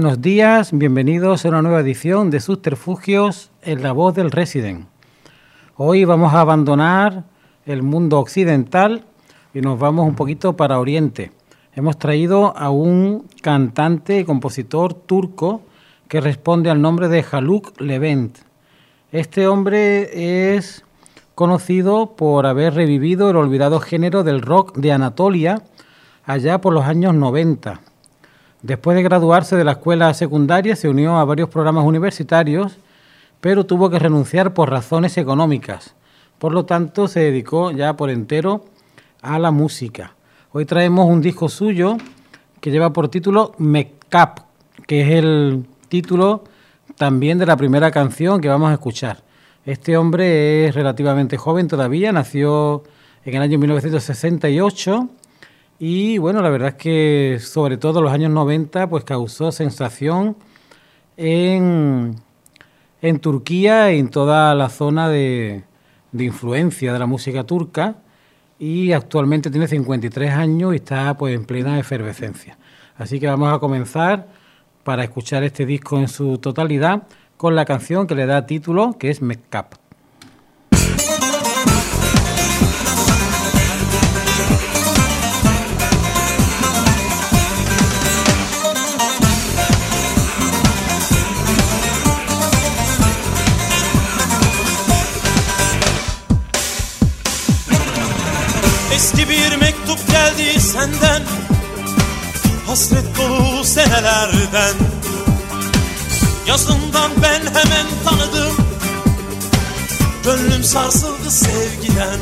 Buenos días, bienvenidos a una nueva edición de Subterfugios en la voz del Resident. Hoy vamos a abandonar el mundo occidental y nos vamos un poquito para Oriente. Hemos traído a un cantante y compositor turco que responde al nombre de Haluk Levent. Este hombre es conocido por haber revivido el olvidado género del rock de Anatolia allá por los años 90. Después de graduarse de la escuela secundaria se unió a varios programas universitarios, pero tuvo que renunciar por razones económicas. Por lo tanto, se dedicó ya por entero a la música. Hoy traemos un disco suyo que lleva por título Make que es el título también de la primera canción que vamos a escuchar. Este hombre es relativamente joven todavía, nació en el año 1968 y bueno, la verdad es que sobre todo en los años 90 pues causó sensación en, en Turquía y en toda la zona de, de influencia de la música turca y actualmente tiene 53 años y está pues en plena efervescencia. Así que vamos a comenzar para escuchar este disco en su totalidad con la canción que le da título, que es Make Eski bir mektup geldi senden. Hasret dolu senelerden. Yazından ben hemen tanıdım. Gönlüm sarsıldı sevgiden.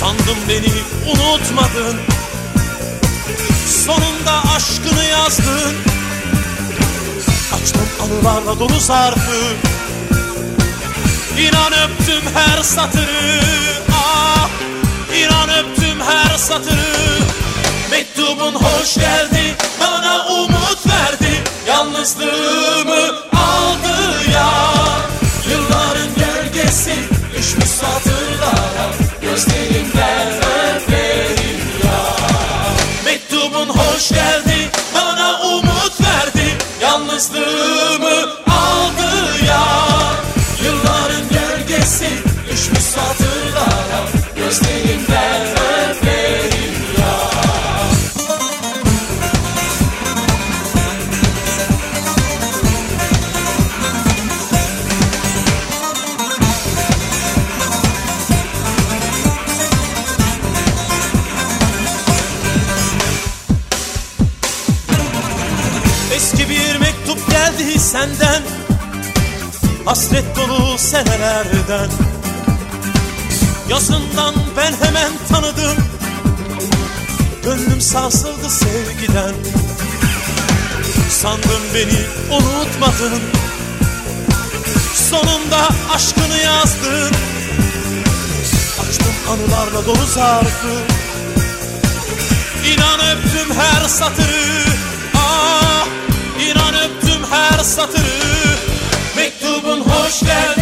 Sandım beni unutmadın. Sonunda aşkını yazdın. Açtım anılarla dolu zarfı İnan öptüm her satırı İnan öptüm her satırı. Mektubun hoş geldi Bana umut verdi. Yalnızlığımı aldı ya. Yılların gölgesi Düşmüş satırlara. Gözlerimden öperim ya. Mektubun hoş geldi Bana umut verdi. Yalnızlığımı Hasret dolu senelerden. Yazından ben hemen tanıdım. Gönlüm sarsıldı sevgiden. Sandım beni unutmadın. Sonunda aşkını yazdın. Açtım anılarla dolu zarfı. İnan öptüm her satırı. Ah inan öptüm her satırı Mektubun hoş geldi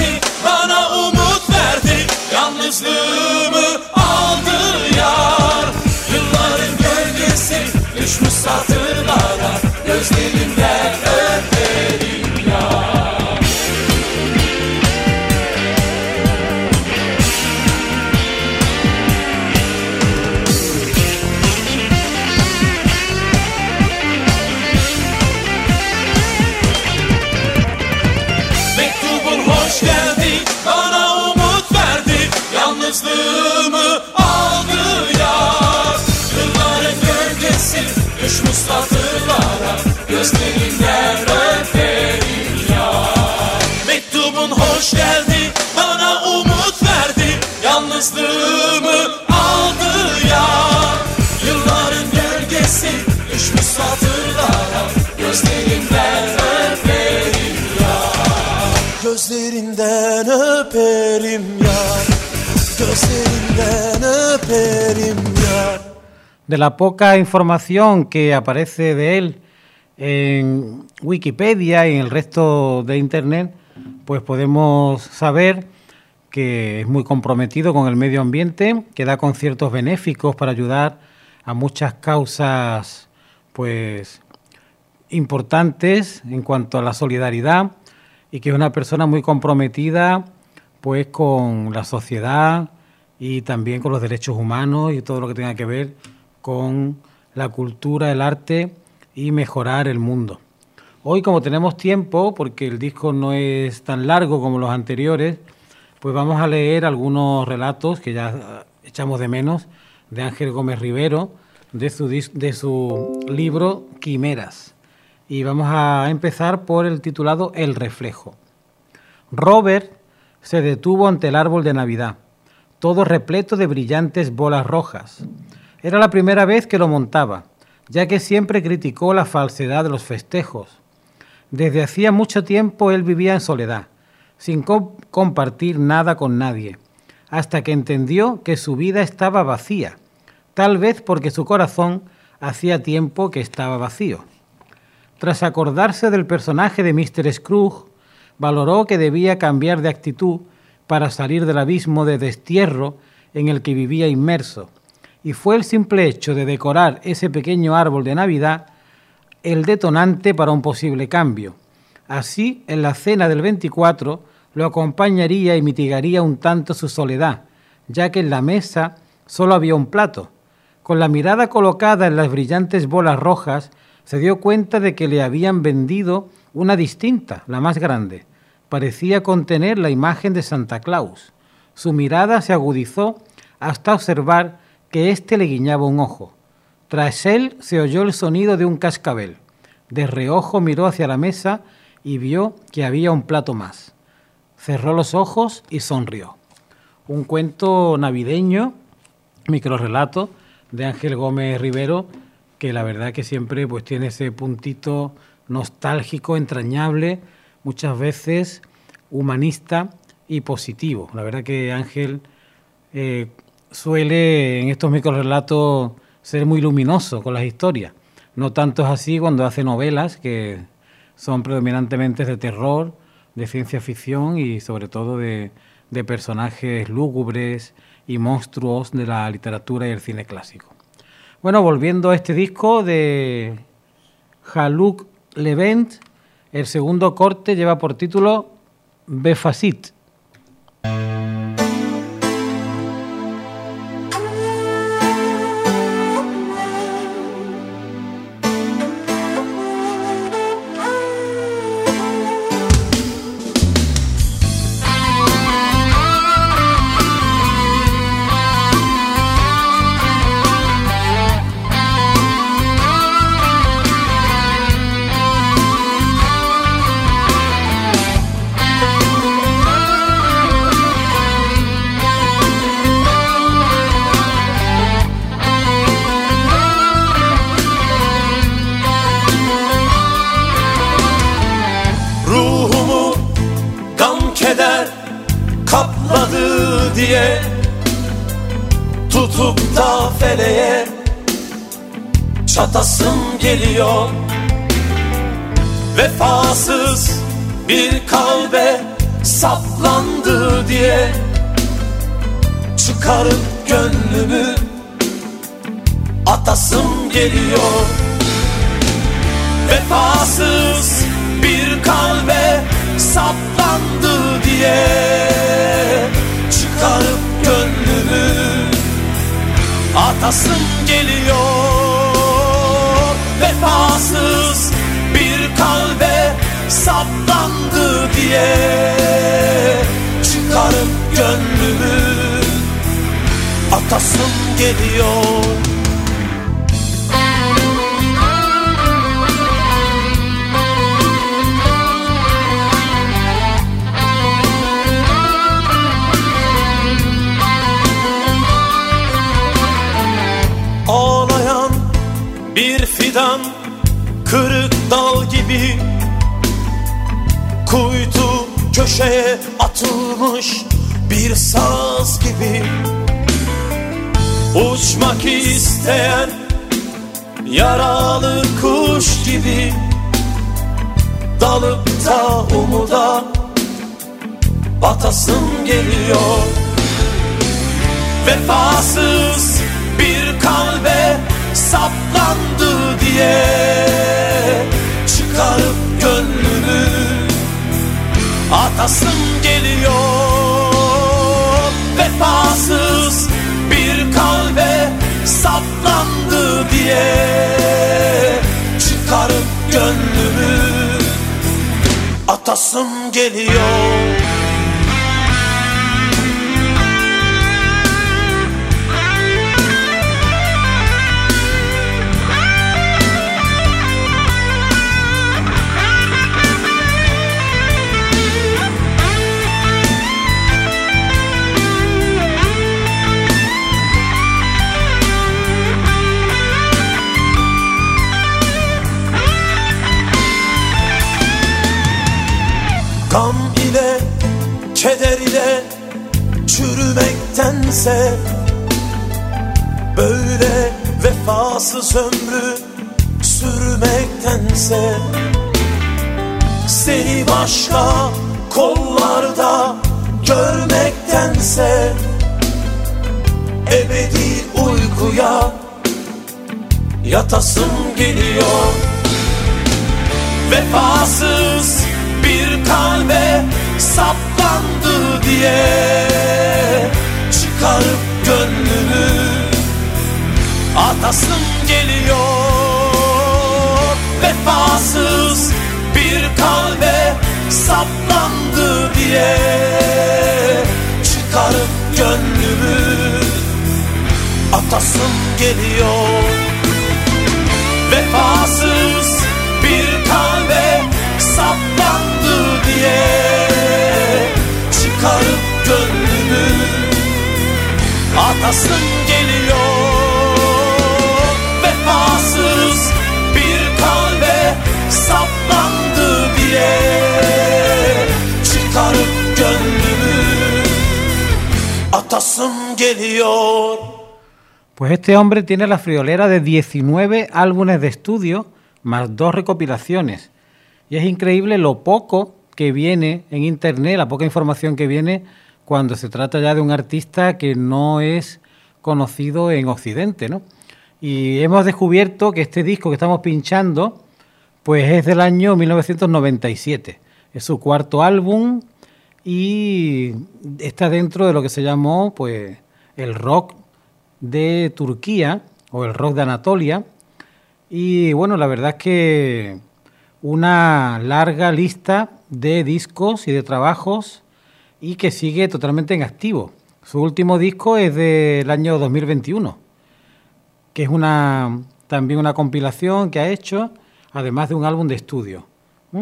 De la poca información que aparece de él en Wikipedia y en el resto de Internet, pues podemos saber que es muy comprometido con el medio ambiente, que da conciertos benéficos para ayudar a muchas causas pues importantes en cuanto a la solidaridad y que es una persona muy comprometida pues con la sociedad y también con los derechos humanos y todo lo que tenga que ver con la cultura, el arte y mejorar el mundo. Hoy como tenemos tiempo, porque el disco no es tan largo como los anteriores, pues vamos a leer algunos relatos que ya echamos de menos de Ángel Gómez Rivero, de su, de su libro Quimeras. Y vamos a empezar por el titulado El reflejo. Robert se detuvo ante el árbol de Navidad, todo repleto de brillantes bolas rojas. Era la primera vez que lo montaba, ya que siempre criticó la falsedad de los festejos. Desde hacía mucho tiempo él vivía en soledad, sin compartir nada con nadie, hasta que entendió que su vida estaba vacía, tal vez porque su corazón hacía tiempo que estaba vacío. Tras acordarse del personaje de Mr. Scrooge, valoró que debía cambiar de actitud para salir del abismo de destierro en el que vivía inmerso, y fue el simple hecho de decorar ese pequeño árbol de Navidad el detonante para un posible cambio. Así, en la cena del 24, lo acompañaría y mitigaría un tanto su soledad, ya que en la mesa solo había un plato. Con la mirada colocada en las brillantes bolas rojas, se dio cuenta de que le habían vendido una distinta, la más grande. Parecía contener la imagen de Santa Claus. Su mirada se agudizó hasta observar que éste le guiñaba un ojo. Tras él se oyó el sonido de un cascabel. De reojo miró hacia la mesa y vio que había un plato más cerró los ojos y sonrió. Un cuento navideño, microrelato de Ángel Gómez Rivero, que la verdad que siempre pues tiene ese puntito nostálgico, entrañable, muchas veces humanista y positivo. La verdad que Ángel eh, suele en estos microrelatos ser muy luminoso con las historias. No tanto es así cuando hace novelas que son predominantemente de terror de ciencia ficción y sobre todo de, de personajes lúgubres y monstruos de la literatura y el cine clásico. Bueno, volviendo a este disco de Haluk Levent, el segundo corte lleva por título Befasit. Geliyor. Vefasız bir kalbe saplandı diye Çıkarıp gönlümü atasım geliyor. Vefasız bir kalbe saplandı diye Çıkarıp gönlümü atasım geliyor vefasız bir kalbe saplandı diye Çıkarıp gönlümü atasım geliyor fidan Kırık dal gibi Kuytu köşeye atılmış bir saz gibi. Uçmak isteyen yaralı kuş gibi Dalıp da umuda batasım geliyor. Vefasız bir kalbe saplandı diye Çıkarıp gönlümü atasım geliyor. Vefasız bir kalbe saplandı diye Çıkarıp gönlümü atasım geliyor. Gam ile, keder ile çürümektense Böyle vefasız ömrü sürmektense Seni başka kollarda görmektense Ebedi uykuya yatasım geliyor. Vefasız bir kalbe saplandı diye Çıkarıp gönlümü atasım geliyor. Vefasız bir kalbe saplandı diye Çıkarıp gönlümü atasım geliyor. Vefasız bir kalbe saplandı diye Çıkarıp gönlümü. Atasım geliyor Vefasız bir kalbe saplandı diye Çıkarıp gönlümü. Atasım geliyor. Pues este hombre tiene la friolera de 19 álbumes de estudio más dos recopilaciones. Y es increíble lo poco que viene en internet, la poca información que viene cuando se trata ya de un artista que no es conocido en Occidente, ¿no? Y hemos descubierto que este disco que estamos pinchando, pues es del año 1997. Es su cuarto álbum y está dentro de lo que se llamó, pues, el rock de Turquía o el rock de Anatolia. Y bueno, la verdad es que una larga lista de discos y de trabajos y que sigue totalmente en activo. Su último disco es del año 2021, que es una también una compilación que ha hecho, además de un álbum de estudio.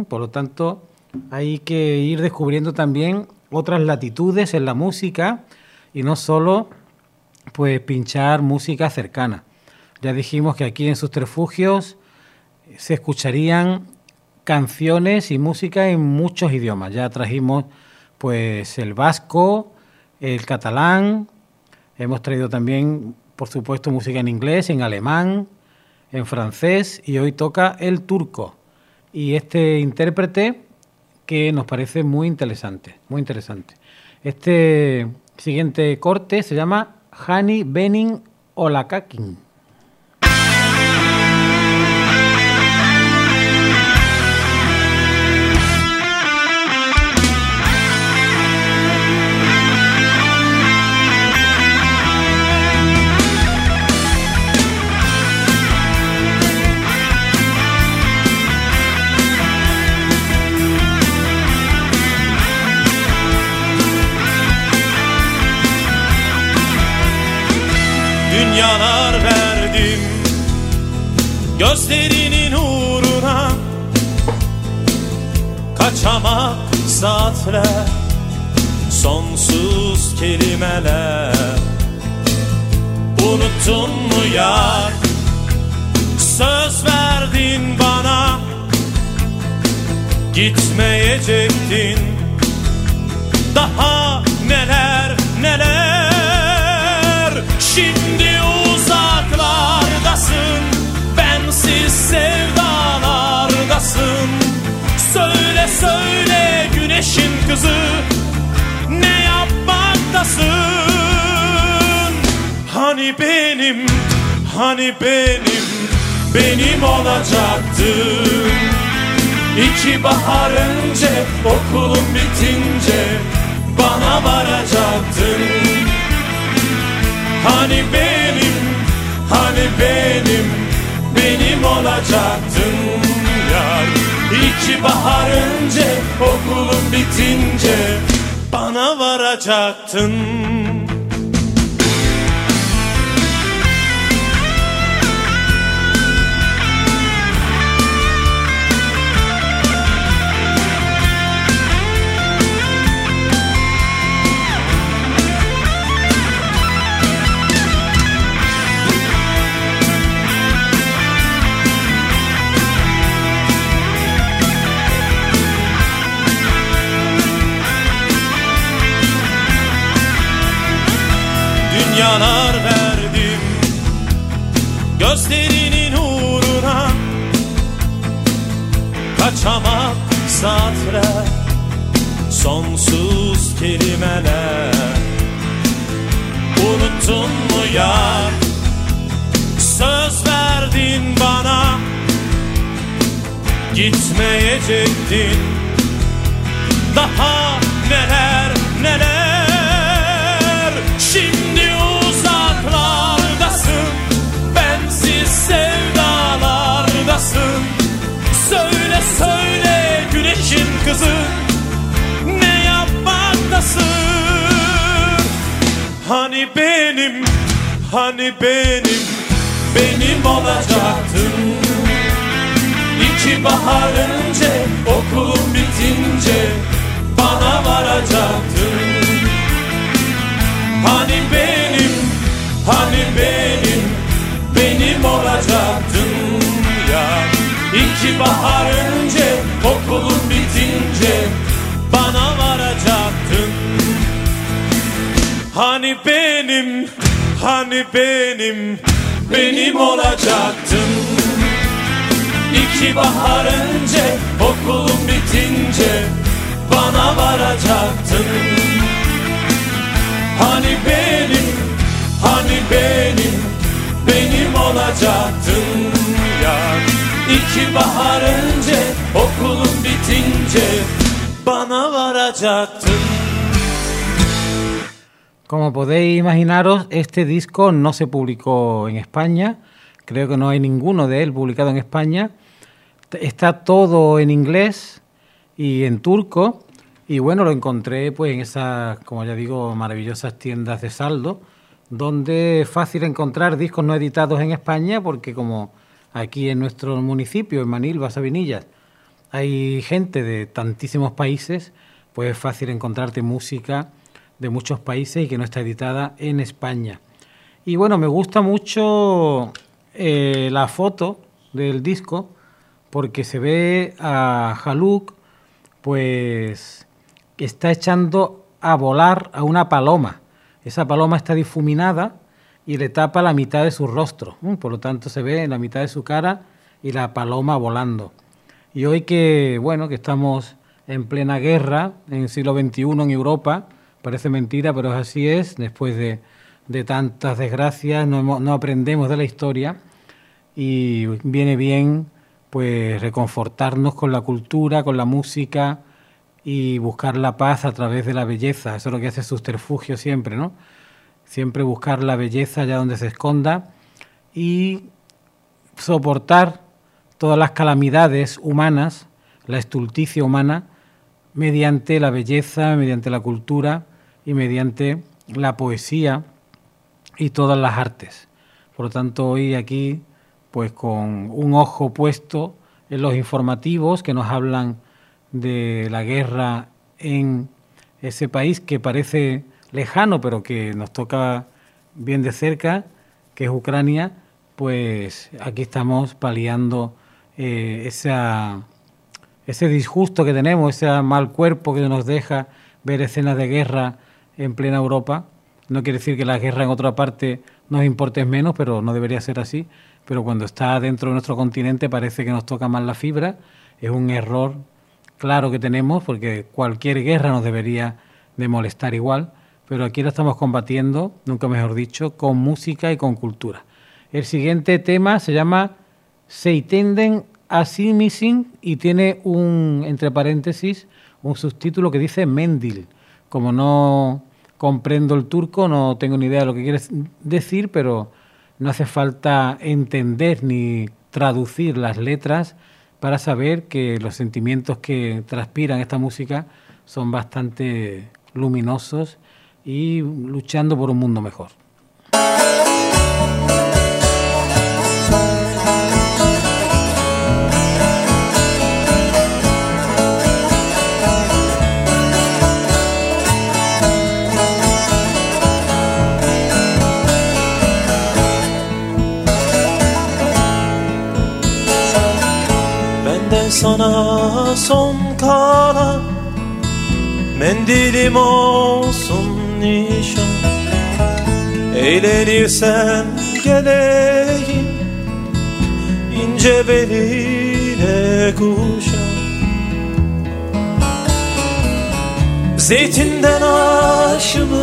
Por lo tanto, hay que ir descubriendo también otras latitudes en la música y no solo pues pinchar música cercana. Ya dijimos que aquí en sus refugios se escucharían canciones y música en muchos idiomas. Ya trajimos pues el vasco, el catalán, hemos traído también, por supuesto, música en inglés, en alemán, en francés y hoy toca el turco. Y este intérprete que nos parece muy interesante, muy interesante. Este siguiente corte se llama Hani Benin Olakakin. Saatler Sonsuz kelimeler. Unuttun mu yar Söz verdin bana. Gitmeyecektin. Daha Söyle güneşin kızı Ne yapmaktasın Hani benim Hani benim Benim olacaktın İki bahar önce okulum bitince bana varacaktın. Hani benim, hani benim, benim olacaktın İki bahar önce okulum bitince bana varacaktın Hani benim Benim olacaktın? İki bahar önce okulum bitince bana varacaktın. Hani benim, hani benim, benim olacaktın? Ya İki bahar önce okulum bitince bana varacaktın. Hani benim, hani benim, benim olacaktın İki bahar önce okulum bitince bana varacaktın. Hani benim, hani benim, benim olacaktın? Ya İki bahar önce okulum bitince bana varacaktın Como podéis imaginaros, este disco no se publicó en España, creo que no hay ninguno de él publicado en España. Está todo en inglés y en turco. Y bueno, lo encontré pues en esas, como ya digo, maravillosas tiendas de saldo, donde es fácil encontrar discos no editados en España, porque como aquí en nuestro municipio, en Manilva, Sabinillas, hay gente de tantísimos países, pues es fácil encontrarte música de muchos países y que no está editada en España. Y bueno, me gusta mucho eh, la foto del disco porque se ve a Haluk, pues está echando a volar a una paloma. Esa paloma está difuminada y le tapa la mitad de su rostro. Por lo tanto, se ve en la mitad de su cara y la paloma volando. Y hoy que, bueno, que estamos en plena guerra, en el siglo XXI en Europa, parece mentira, pero así es, después de, de tantas desgracias, no, no aprendemos de la historia y viene bien pues reconfortarnos con la cultura, con la música y buscar la paz a través de la belleza. Eso es lo que hace Subterfugio siempre, ¿no? Siempre buscar la belleza allá donde se esconda y soportar todas las calamidades humanas, la estulticia humana, mediante la belleza, mediante la cultura y mediante la poesía y todas las artes. Por lo tanto, hoy aquí, pues con un ojo puesto en los informativos que nos hablan de la guerra en ese país que parece lejano, pero que nos toca bien de cerca, que es Ucrania, pues aquí estamos paliando eh, ese disgusto que tenemos, ese mal cuerpo que nos deja ver escenas de guerra en plena Europa. No quiere decir que la guerra en otra parte nos importe menos, pero no debería ser así. Pero cuando está dentro de nuestro continente parece que nos toca más la fibra. Es un error claro que tenemos, porque cualquier guerra nos debería de molestar igual. Pero aquí la estamos combatiendo, nunca mejor dicho, con música y con cultura. El siguiente tema se llama Seitenden Asimisin y tiene un, entre paréntesis, un subtítulo que dice Mendil. Como no comprendo el turco, no tengo ni idea de lo que quieres decir, pero no hace falta entender ni traducir las letras para saber que los sentimientos que transpiran esta música son bastante luminosos y luchando por un mundo mejor. Sana son kalan Mendilim olsun nişan. Eğlenirsen geleyim ince beline kuşan. Zeytinden aşımısın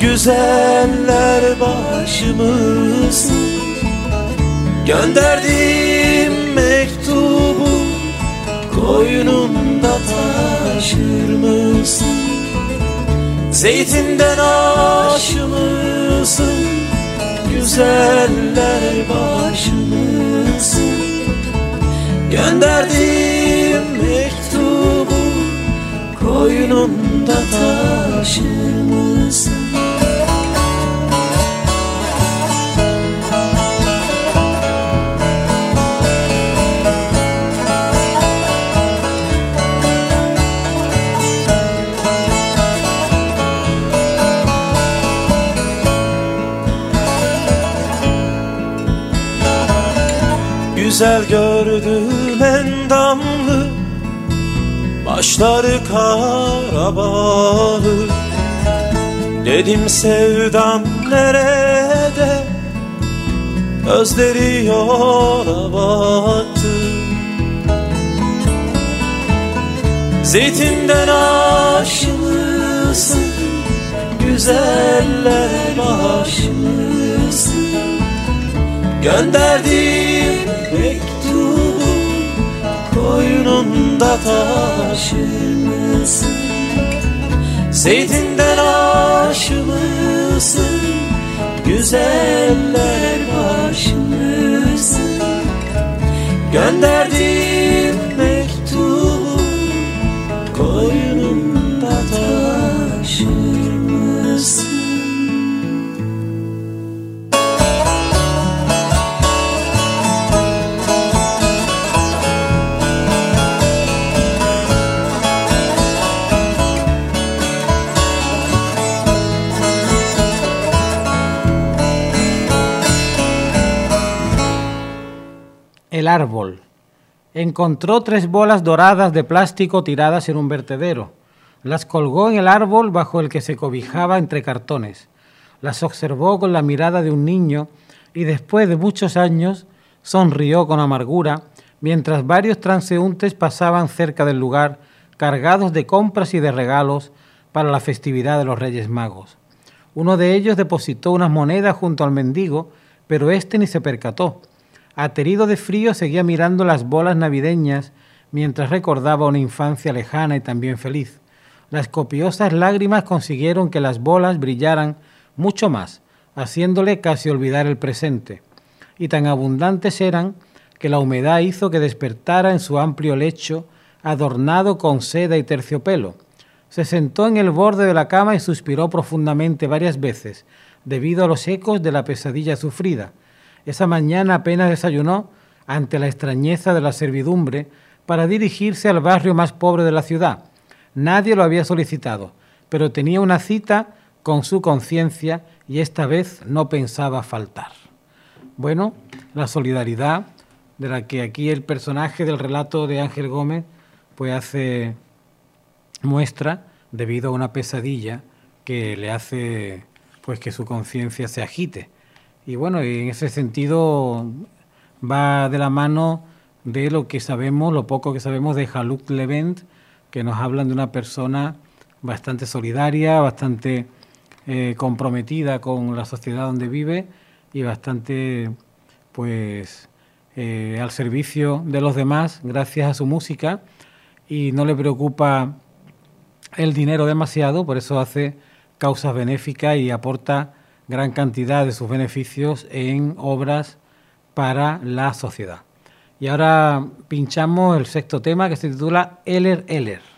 Güzeller başımısın Gönderdiğim Zeytinden aşır mısın? Güzeller başımısın Gönderdiğim mektubu Koynunda taşır güzel gördüm endamlı Başları karabalı Dedim sevdam nerede? Özleri yola battı. Zeytinden aşmışsın Güzeller başmışsın Gönderdim Koynunda taşır mısın? Zeytinden aşmışsın Güzeller başmışsın Gönderdim mektubu El árbol. Encontró tres bolas doradas de plástico tiradas en un vertedero. Las colgó en el árbol bajo el que se cobijaba entre cartones. Las observó con la mirada de un niño y después de muchos años sonrió con amargura mientras varios transeúntes pasaban cerca del lugar cargados de compras y de regalos para la festividad de los Reyes Magos. Uno de ellos depositó unas monedas junto al mendigo, pero éste ni se percató. Aterido de frío, seguía mirando las bolas navideñas mientras recordaba una infancia lejana y también feliz. Las copiosas lágrimas consiguieron que las bolas brillaran mucho más, haciéndole casi olvidar el presente. Y tan abundantes eran que la humedad hizo que despertara en su amplio lecho, adornado con seda y terciopelo. Se sentó en el borde de la cama y suspiró profundamente varias veces, debido a los ecos de la pesadilla sufrida. Esa mañana apenas desayunó ante la extrañeza de la servidumbre para dirigirse al barrio más pobre de la ciudad. Nadie lo había solicitado, pero tenía una cita con su conciencia y esta vez no pensaba faltar. Bueno, la solidaridad de la que aquí el personaje del relato de Ángel Gómez pues hace muestra debido a una pesadilla que le hace pues que su conciencia se agite. Y bueno, en ese sentido va de la mano de lo que sabemos, lo poco que sabemos de Haluk Levent, que nos hablan de una persona bastante solidaria, bastante eh, comprometida con la sociedad donde vive y bastante pues eh, al servicio de los demás gracias a su música. Y no le preocupa el dinero demasiado, por eso hace causas benéficas y aporta gran cantidad de sus beneficios en obras para la sociedad. Y ahora pinchamos el sexto tema que se titula Eller Eller.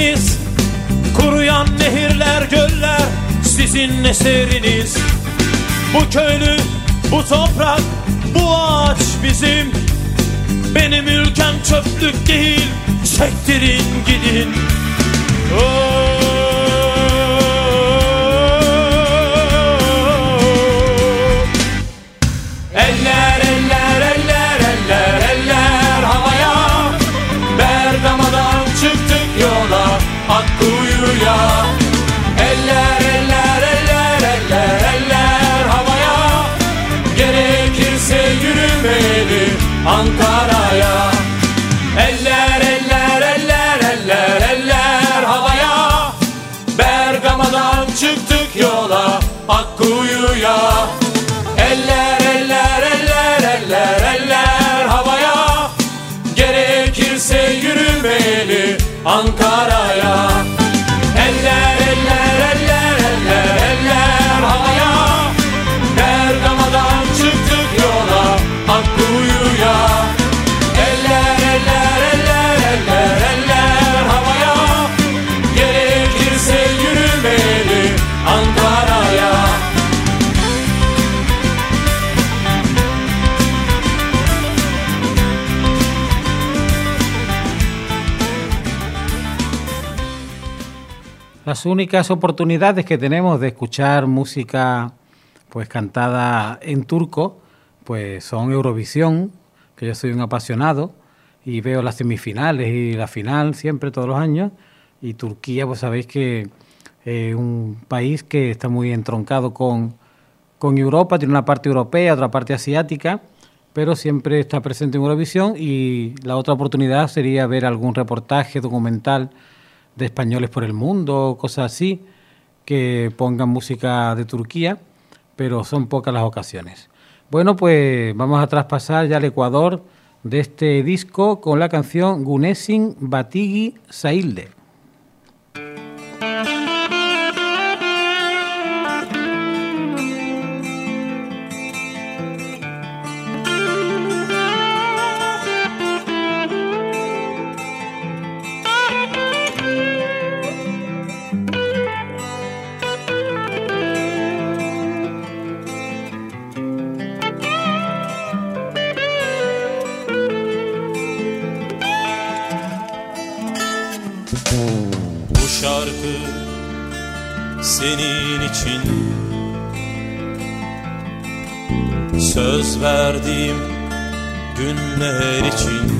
Güçleriniz Kuruyan nehirler, göller sizin eseriniz. Bu köylü, bu toprak, bu ağaç bizim. Benim ülkem çöplük değil, çektirin gidin. Oh. Las únicas oportunidades que tenemos de escuchar música pues cantada en turco pues son Eurovisión, que yo soy un apasionado y veo las semifinales y la final siempre todos los años y Turquía pues sabéis que es un país que está muy entroncado con, con Europa, tiene una parte europea, otra parte asiática, pero siempre está presente en Eurovisión y la otra oportunidad sería ver algún reportaje documental de españoles por el mundo, cosas así, que pongan música de Turquía, pero son pocas las ocasiones. Bueno, pues vamos a traspasar ya al Ecuador de este disco con la canción Gunesin Batigi Sailde. Verdiğim günler için.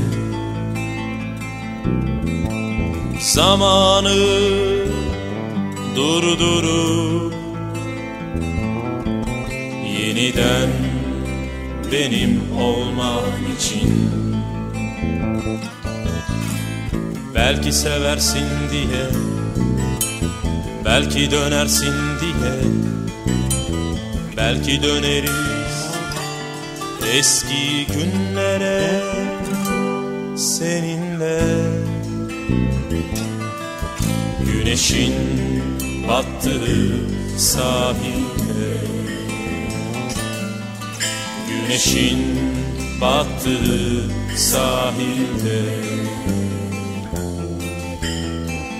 Zamanı durdurup Yeniden benim olman için. Belki seversin diye Belki dönersin diye Belki döneriz Eski günlere Seninle. Güneşin battığı sahilde. Güneşin battığı sahilde.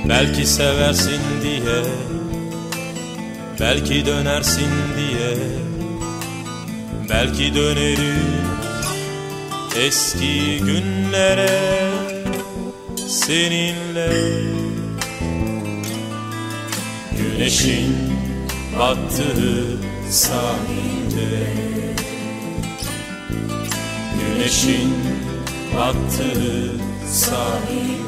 Belki seversin diye Belki dönersin diye Belki döneriz eski günlere seninle. Güneşin battığı sahilde. Güneşin battığı sahilde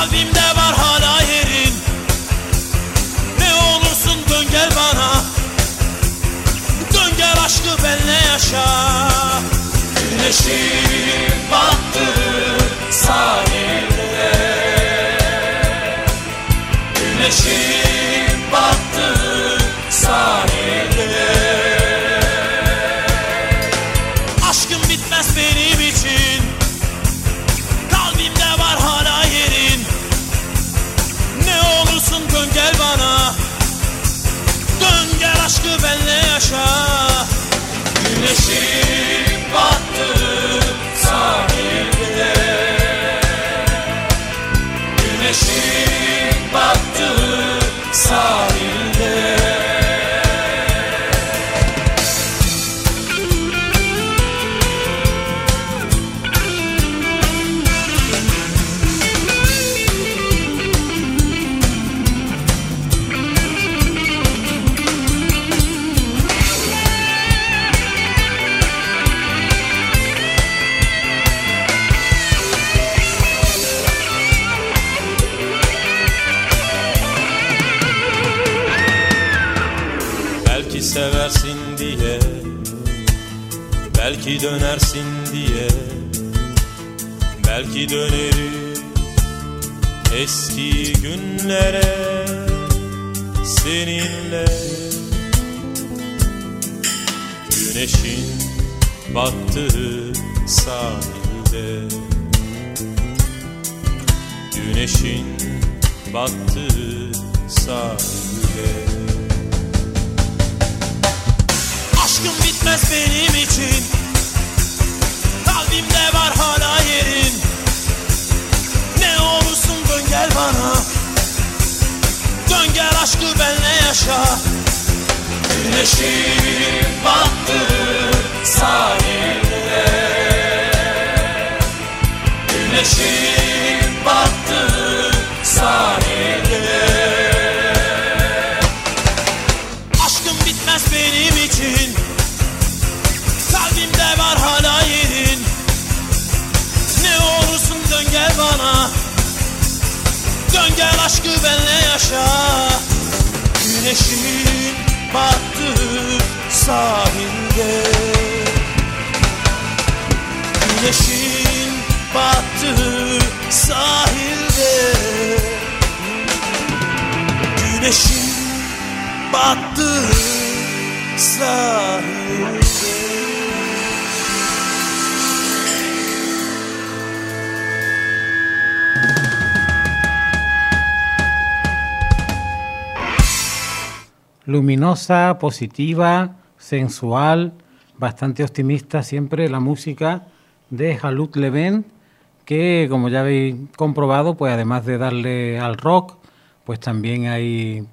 Kalbimde var hala yerin. Ne olursun dön gel bana. Dön gel aşkı benle yaşa. Güneşin battığı sahilde Güneşin battığı sahilde Try. Seversin diye Belki dönersin diye Belki döneriz eski günlere seninle. Güneşin battığı sahilde Güneşin battığı sahilde bitmez benim için. Kalbimde var hala yerin. Ne olursun dön gel bana. Dön gel aşkı benle yaşa. Güneşin battığı sahilde. Güneşin battığı sahilde aşkı benle yaşa Güneşin battığı sahilde. Güneşin battığı sahilde. Güneşin battığı sahilde luminosa, positiva, sensual, bastante optimista siempre la música de Halut Leven, que como ya habéis comprobado, pues además de darle al rock, pues también hay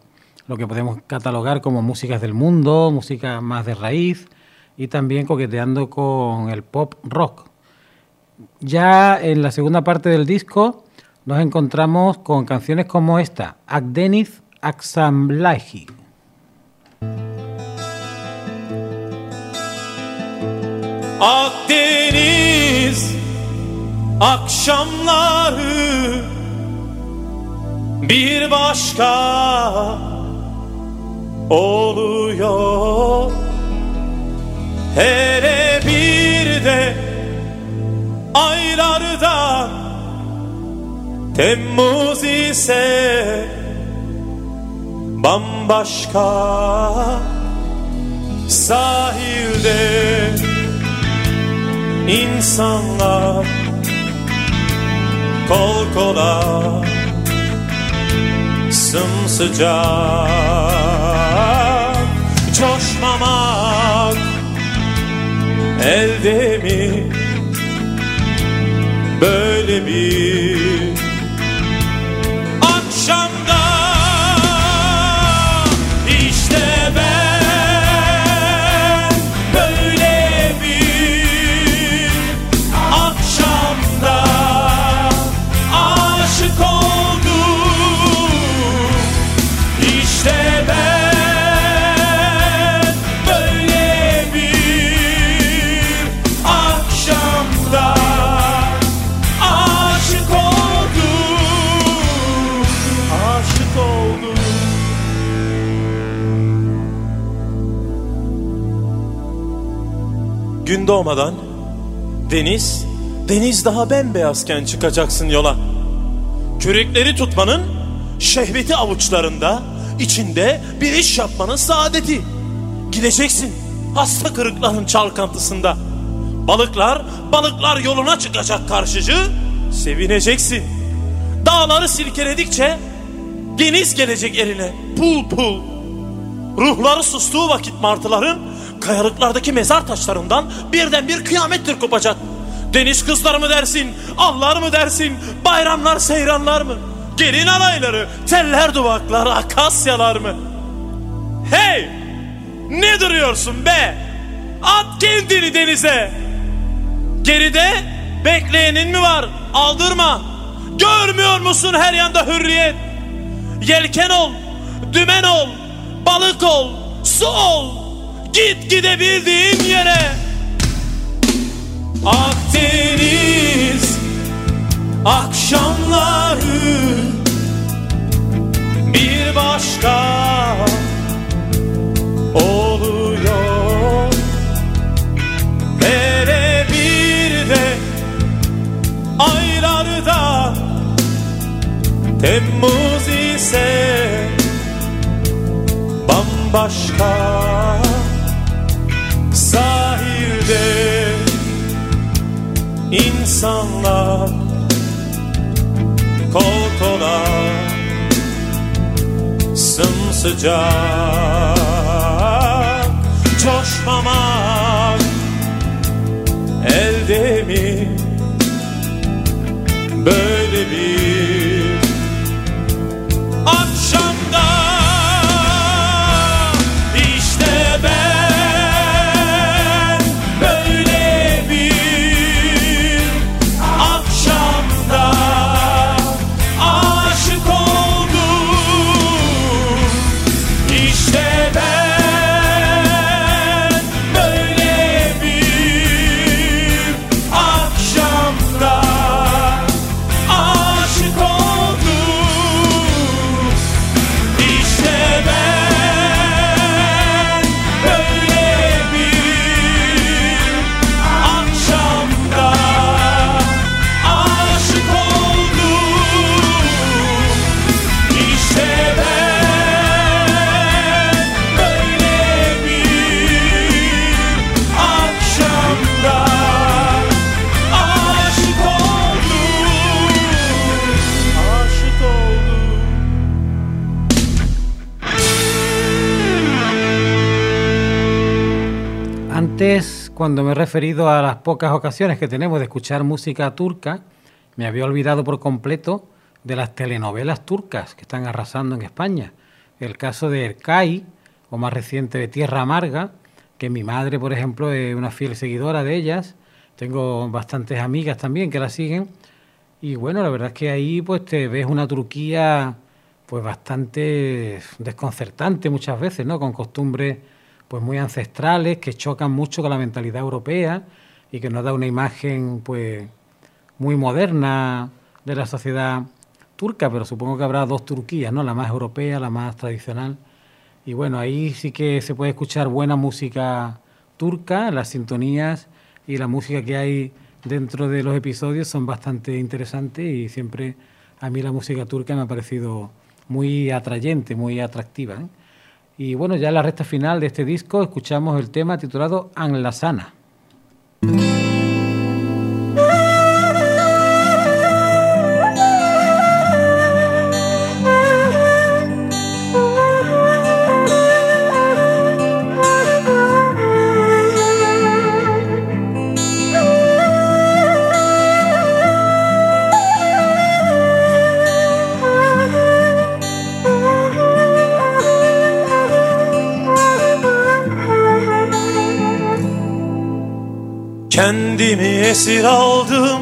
lo que podemos catalogar como músicas del mundo, música más de raíz y también coqueteando con el pop rock. Ya en la segunda parte del disco nos encontramos con canciones como esta, Akdeniz Aksamlahi. Akdeniz akşamları bir başka oluyor. Hele bir de aylarda Temmuz ise bambaşka sahilde insanlar kol kola sımsıcak. Coşmamak elde mi? Böyle bir Gün doğmadan deniz deniz daha bembeyazken çıkacaksın yola Kürekleri tutmanın şehveti avuçlarında, içinde bir iş yapmanın saadeti. Gideceksin hasta kırıkların çalkantısında. Balıklar, balıklar yoluna çıkacak karşıcı, sevineceksin. Dağları silkeledikçe deniz gelecek eline pul pul. Ruhları sustuğu vakit martıların kayalıklardaki mezar taşlarından birden bir kıyamettir kopacak. Deniz kızları mı dersin, Allah mı dersin, bayramlar seyranlar mı? Gelin alayları, teller duvaklar, akasyalar mı? Hey! Ne duruyorsun be? At kendini denize. Geride bekleyenin mi var? Aldırma. Görmüyor musun her yanda hürriyet? Yelken ol, dümen ol, balık ol, su ol. Git gidebildiğin yere. Akdeniz akşamları bir başka oluyor. Hele bir de aylarda Temmuz ise bambaşka sahilde insanlar kol sımsıcak. Coşmamak elde mi? Böyle bir akşamda cuando me he referido a las pocas ocasiones que tenemos de escuchar música turca, me había olvidado por completo de las telenovelas turcas que están arrasando en España. El caso de Ercai, o más reciente de Tierra Amarga, que mi madre, por ejemplo, es una fiel seguidora de ellas. Tengo bastantes amigas también que la siguen. Y bueno, la verdad es que ahí pues te ves una Turquía pues bastante desconcertante muchas veces, ¿no? Con costumbres pues muy ancestrales que chocan mucho con la mentalidad europea y que nos da una imagen pues muy moderna de la sociedad turca, pero supongo que habrá dos Turquías, ¿no? La más europea, la más tradicional. Y bueno, ahí sí que se puede escuchar buena música turca, las sintonías y la música que hay dentro de los episodios son bastante interesantes y siempre a mí la música turca me ha parecido muy atrayente, muy atractiva. ¿eh? Y bueno, ya en la recta final de este disco escuchamos el tema titulado Anlasana. Esir aldım.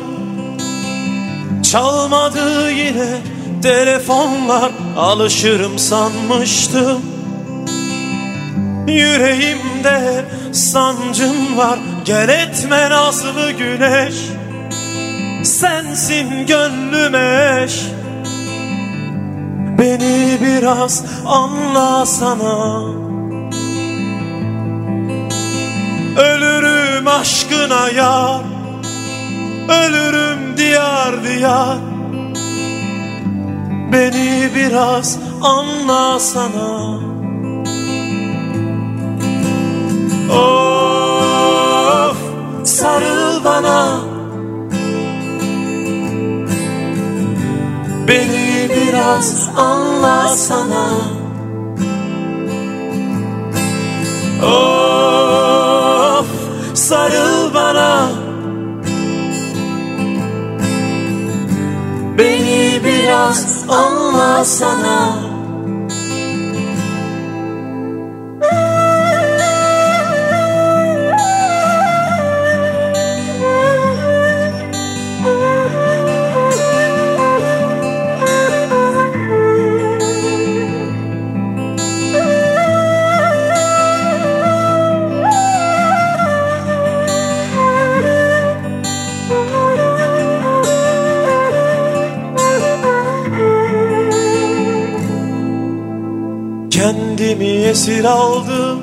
Çalmadı yine telefonlar. Alışırım sanmıştım. Yüreğimde sancım var. Gel etme nazlı güneş. Sensin gönlüm eş. Beni biraz anlasana Ölürüm aşkına yar Ölürüm diyar diyar. Beni biraz anlasana Of sarıl bana. Beni biraz anlasana Of sarıl bana biraz anlasana esir aldım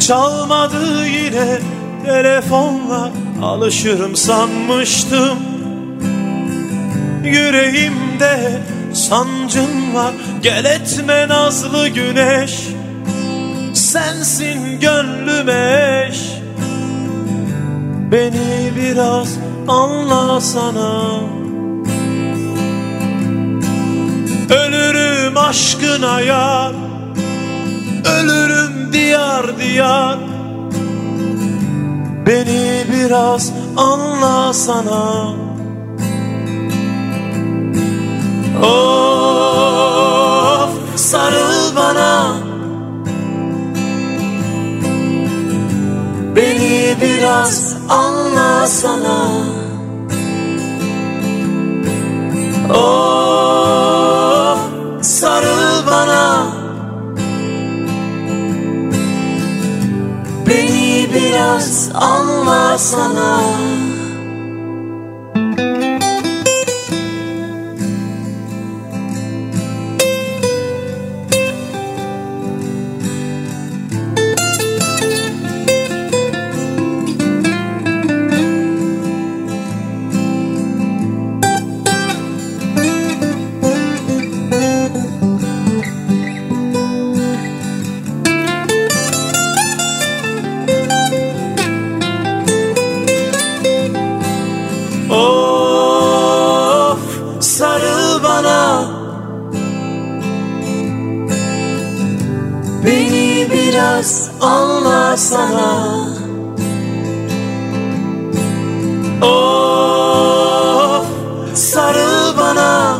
Çalmadı yine telefonlar Alışırım sanmıştım. Yüreğimde sancın var Gel etme nazlı güneş. Sensin gönlüm eş. Beni biraz anlasana Ölürüm aşkına yar Ölürüm diyar diyar. Beni biraz anlasana Of sarıl bana. Beni biraz anlasana Of biraz anlasana anlasana Of sarıl bana.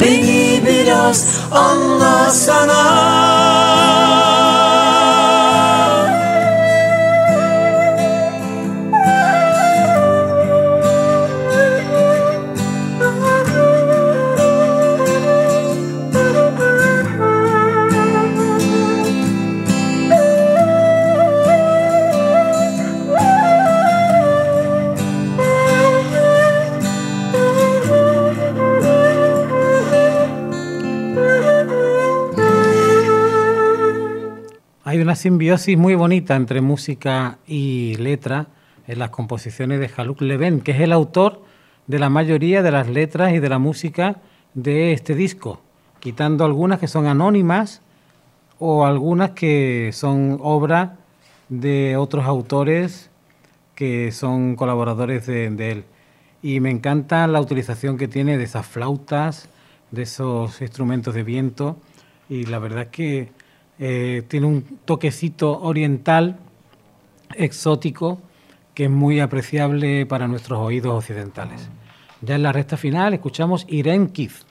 Beni biraz anlasana una simbiosis muy bonita entre música y letra en las composiciones de Haluk Leven, que es el autor de la mayoría de las letras y de la música de este disco, quitando algunas que son anónimas o algunas que son obra de otros autores que son colaboradores de, él. Y me encanta la utilización que tiene de esas flautas, de esos instrumentos de viento, y la verdad que eh, tiene un toquecito oriental exótico que es muy apreciable para nuestros oídos occidentales. Ya en la recta final escuchamos Irene Keith.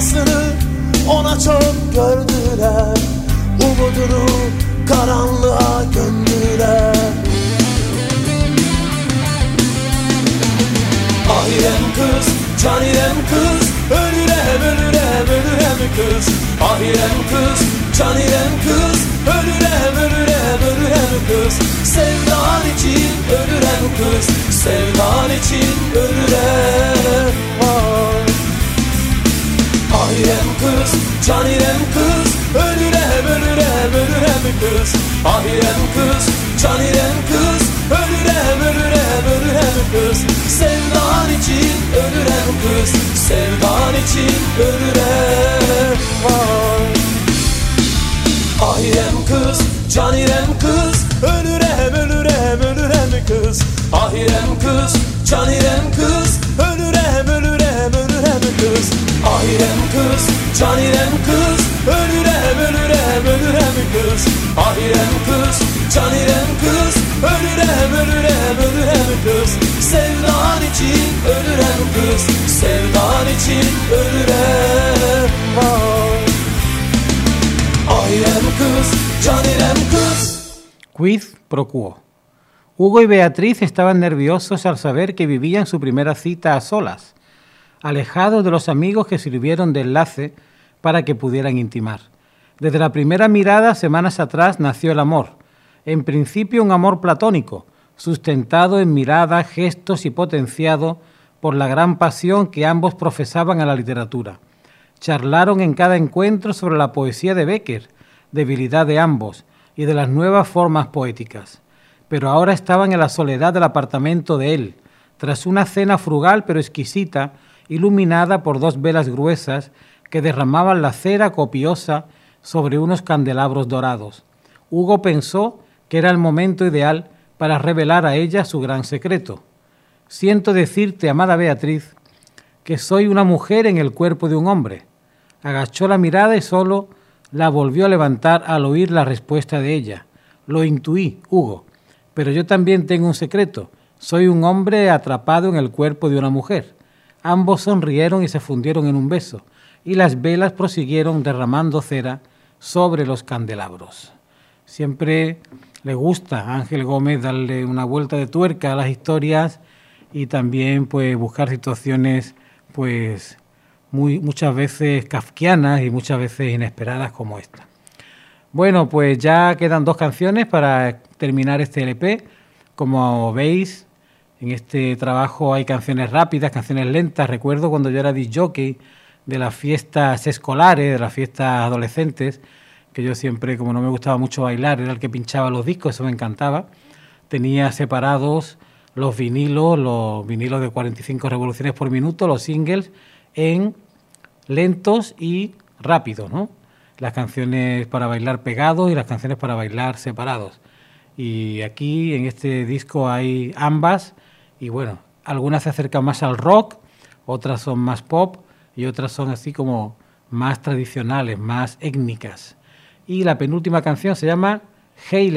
Sevdasını ona çok gördüler. Umudunu karanlığa gömdüler. Ah İrem kız, can İrem kız Ölürem, ölürem, ölürem kız. Ah İrem kız, can İrem kız Ölürem, ölürem, ölürem kız. Sevdan için ölürem kız Sevdan için ölürem. Vay Ah İrem kız, can İrem kız Ölürem, ölürem, ölürem kız? Ah İrem kız, can İrem kız Ölürem, ölürem, ölürem kız? Sevdan için ölürem kız Sevdan için ölürem. Vay Ah İrem kız, can İrem kız Ölürem, ölürem, ölürem kız? Ah İrem kız, can İrem kız ölürem, ölürem kız Ah İrem kız, can İrem kız Ölürem, ölürem, ölürem kız. Ah İrem kız, can İrem kız Ölürem, ölürem, ölürem kız. Sevdan için ölürem kız Sevdan için ölürem. Vay Ah İrem kız, can İrem kız. Quid pro quo. Hugo y Beatriz estaban nerviosos al saber que vivían su primera cita a solas, alejados de los amigos que sirvieron de enlace para que pudieran intimar. Desde la primera mirada, semanas atrás, nació el amor. En principio un amor platónico, sustentado en miradas, gestos y potenciado por la gran pasión que ambos profesaban a la literatura. Charlaron en cada encuentro sobre la poesía de Becker, debilidad de ambos, y de las nuevas formas poéticas. Pero ahora estaban en la soledad del apartamento de él, tras una cena frugal pero exquisita, iluminada por dos velas gruesas que derramaban la cera copiosa sobre unos candelabros dorados. Hugo pensó que era el momento ideal para revelar a ella su gran secreto. Siento decirte, amada Beatriz, que soy una mujer en el cuerpo de un hombre. Agachó la mirada y solo la volvió a levantar al oír la respuesta de ella. Lo intuí, Hugo, pero yo también tengo un secreto. Soy un hombre atrapado en el cuerpo de una mujer. Ambos sonrieron y se fundieron en un beso, y las velas prosiguieron derramando cera sobre los candelabros. Siempre le gusta a Ángel Gómez darle una vuelta de tuerca a las historias y también pues buscar situaciones pues muy, muchas veces kafkianas y muchas veces inesperadas como esta. Bueno, pues ya quedan dos canciones para terminar este LP. Como veis, en este trabajo hay canciones rápidas, canciones lentas. Recuerdo cuando yo era jockey de las fiestas escolares, de las fiestas adolescentes, que yo siempre, como no me gustaba mucho bailar, era el que pinchaba los discos, eso me encantaba. Tenía separados los vinilos, los vinilos de 45 revoluciones por minuto, los singles, en lentos y rápidos, ¿no? Las canciones para bailar pegados y las canciones para bailar separados. Y aquí en este disco hay ambas y bueno, algunas se acercan más al rock, otras son más pop y otras son así como más tradicionales, más étnicas. Y la penúltima canción se llama Hey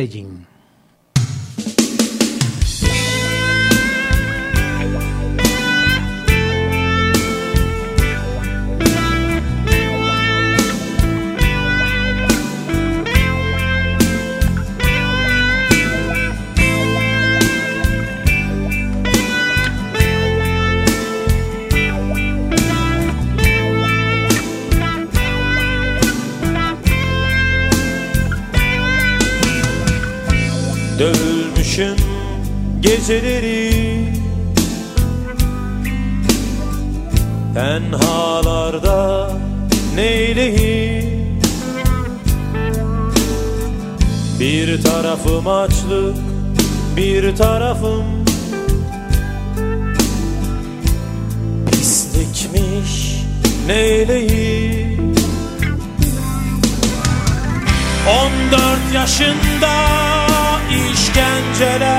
geceleri Tenhalarda neyleyim? Bir tarafım açlık bir tarafım Pislikmiş neyleyim? 14 yaşında işkenceler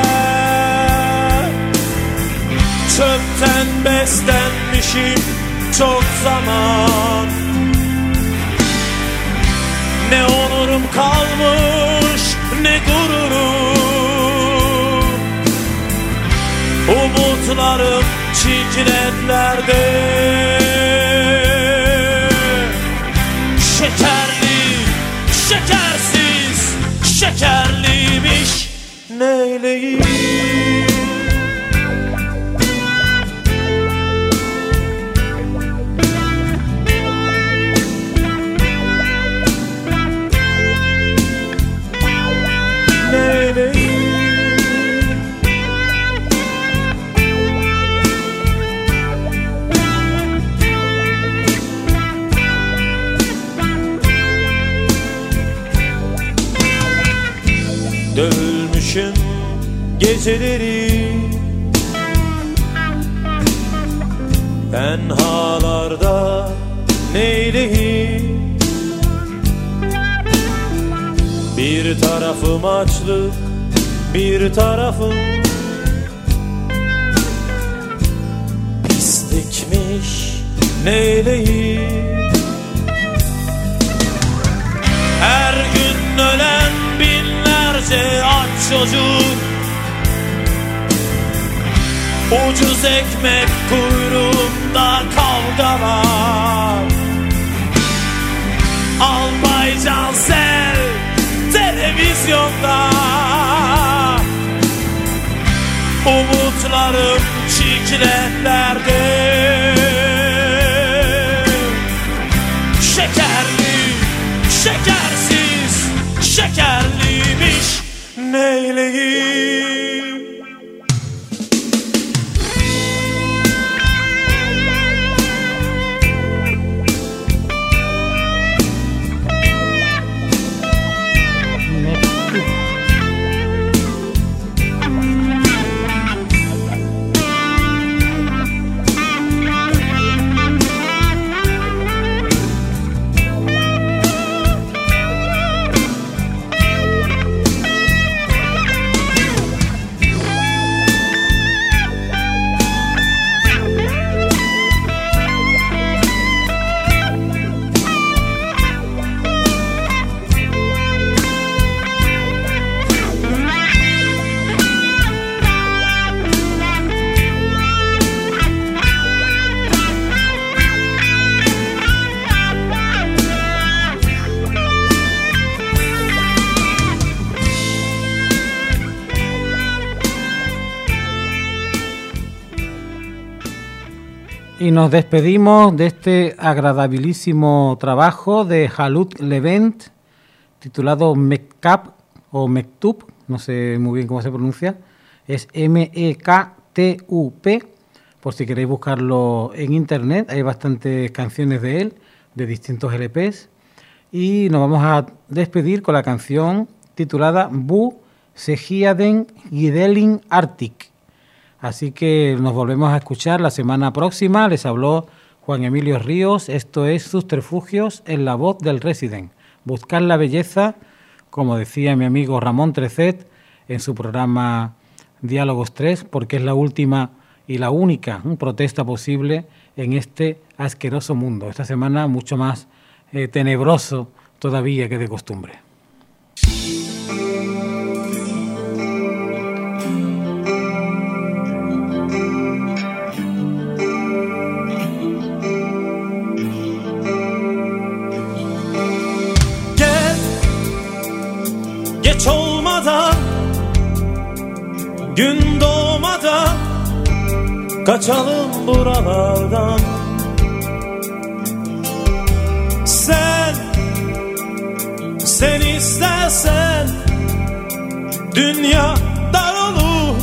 beslenmişim çok zaman. Ne onurum kalmış ne gururum. Umutlarım çikinetlerde Şekerli, şekersiz, şekerliymiş. Neyleyim Tenhalarda neyleyim Bir tarafım açlık bir tarafım Pislikmiş neyleyim Her gün ölen binlerce aç çocuk. Ucuz ekmek kuyruğunda kavga var Albay Cansel televizyonda. Umutlarım çikletlerde Şekerli, şekersiz, şekerliymiş neyleyim Y nos despedimos de este agradabilísimo trabajo de Halut Levent, titulado Mekkab o Mektub, no sé muy bien cómo se pronuncia, es M-E-K-T-U-P, por si queréis buscarlo en internet, hay bastantes canciones de él, de distintos LPs, y nos vamos a despedir con la canción titulada Bu Segiaden Gidelin Arctic. Así que nos volvemos a escuchar la semana próxima. Les habló Juan Emilio Ríos. Esto es Subterfugios en la voz del Resident. Buscar la belleza, como decía mi amigo Ramón Trecet en su programa Diálogos 3, porque es la última y la única protesta posible en este asqueroso mundo. Esta semana mucho más eh, tenebroso todavía que de costumbre. Gün doğmadan Kaçalım buralardan. Sen Sen istersen Dünya dar olur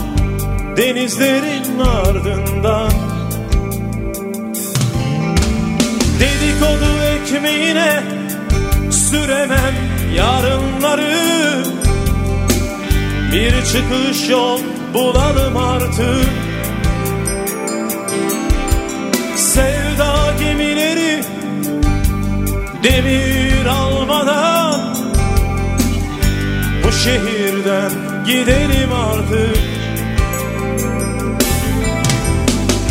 Denizlerin ardından. Dedikodu ekmeğine süremem yarınları. Bir çıkış yol bulalım artık. Sevda gemileri demir almadan Bu şehirden gidelim artık.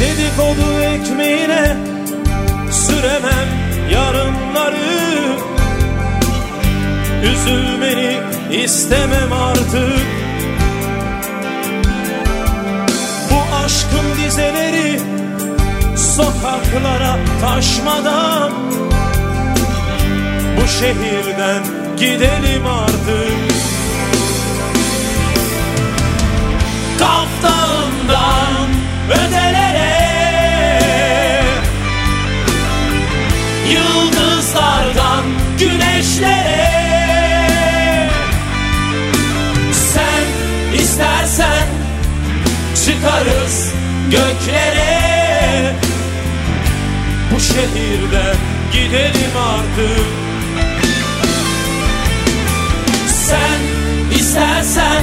Dedikodu ekmeğine süremem yarınları. Üzülmeni istemem artık aşkın dizeleri sokaklara taşmadan. Bu şehirden gidelim artık. Kaftandan ödelere Yıldızlardan güneşlere çıkarız göklere. Bu şehirden gidelim artık. Sen istersen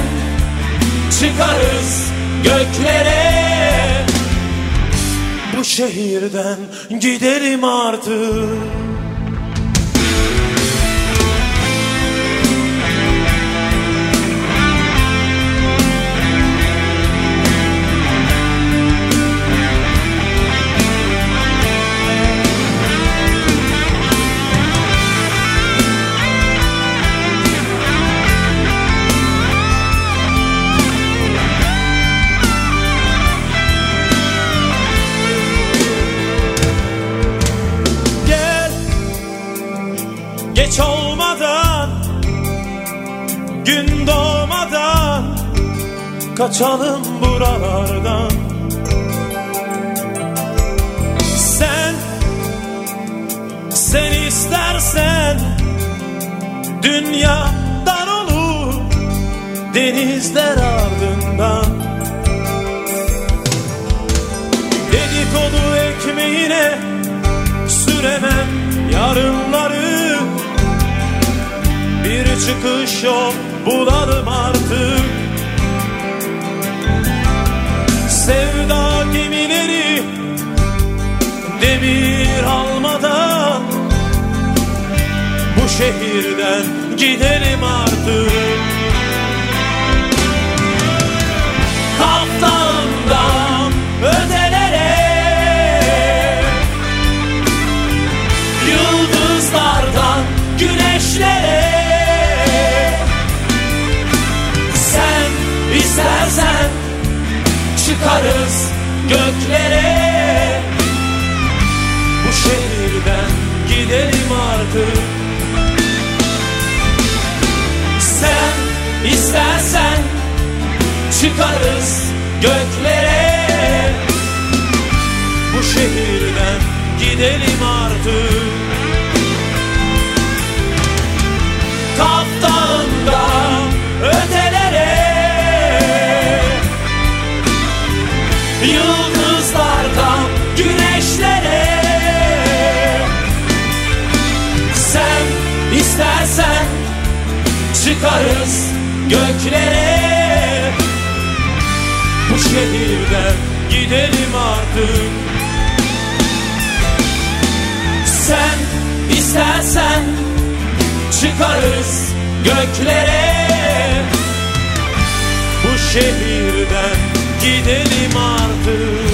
çıkarız göklere. Bu şehirden gidelim artık Kaçalım buralardan. Sen Sen istersen Dünya dar olur Denizler ardından. Dedikodu ekmeğine süremem yarınları. Bir çıkış yol bulalım artık şehirden gidelim artık. Kaftandan ödelere Yıldızlardan güneşlere. Sen istersen çıkarız göklere. Bu şehirden gidelim artık istersen çıkarız göklere. Bu şehirden gidelim artık. Kaftandan ötelere. Yıldızlardan güneşlere. Sen istersen çıkarız göklere. Bu şehirden gidelim artık. Sen istersen çıkarız göklere. Bu şehirden gidelim artık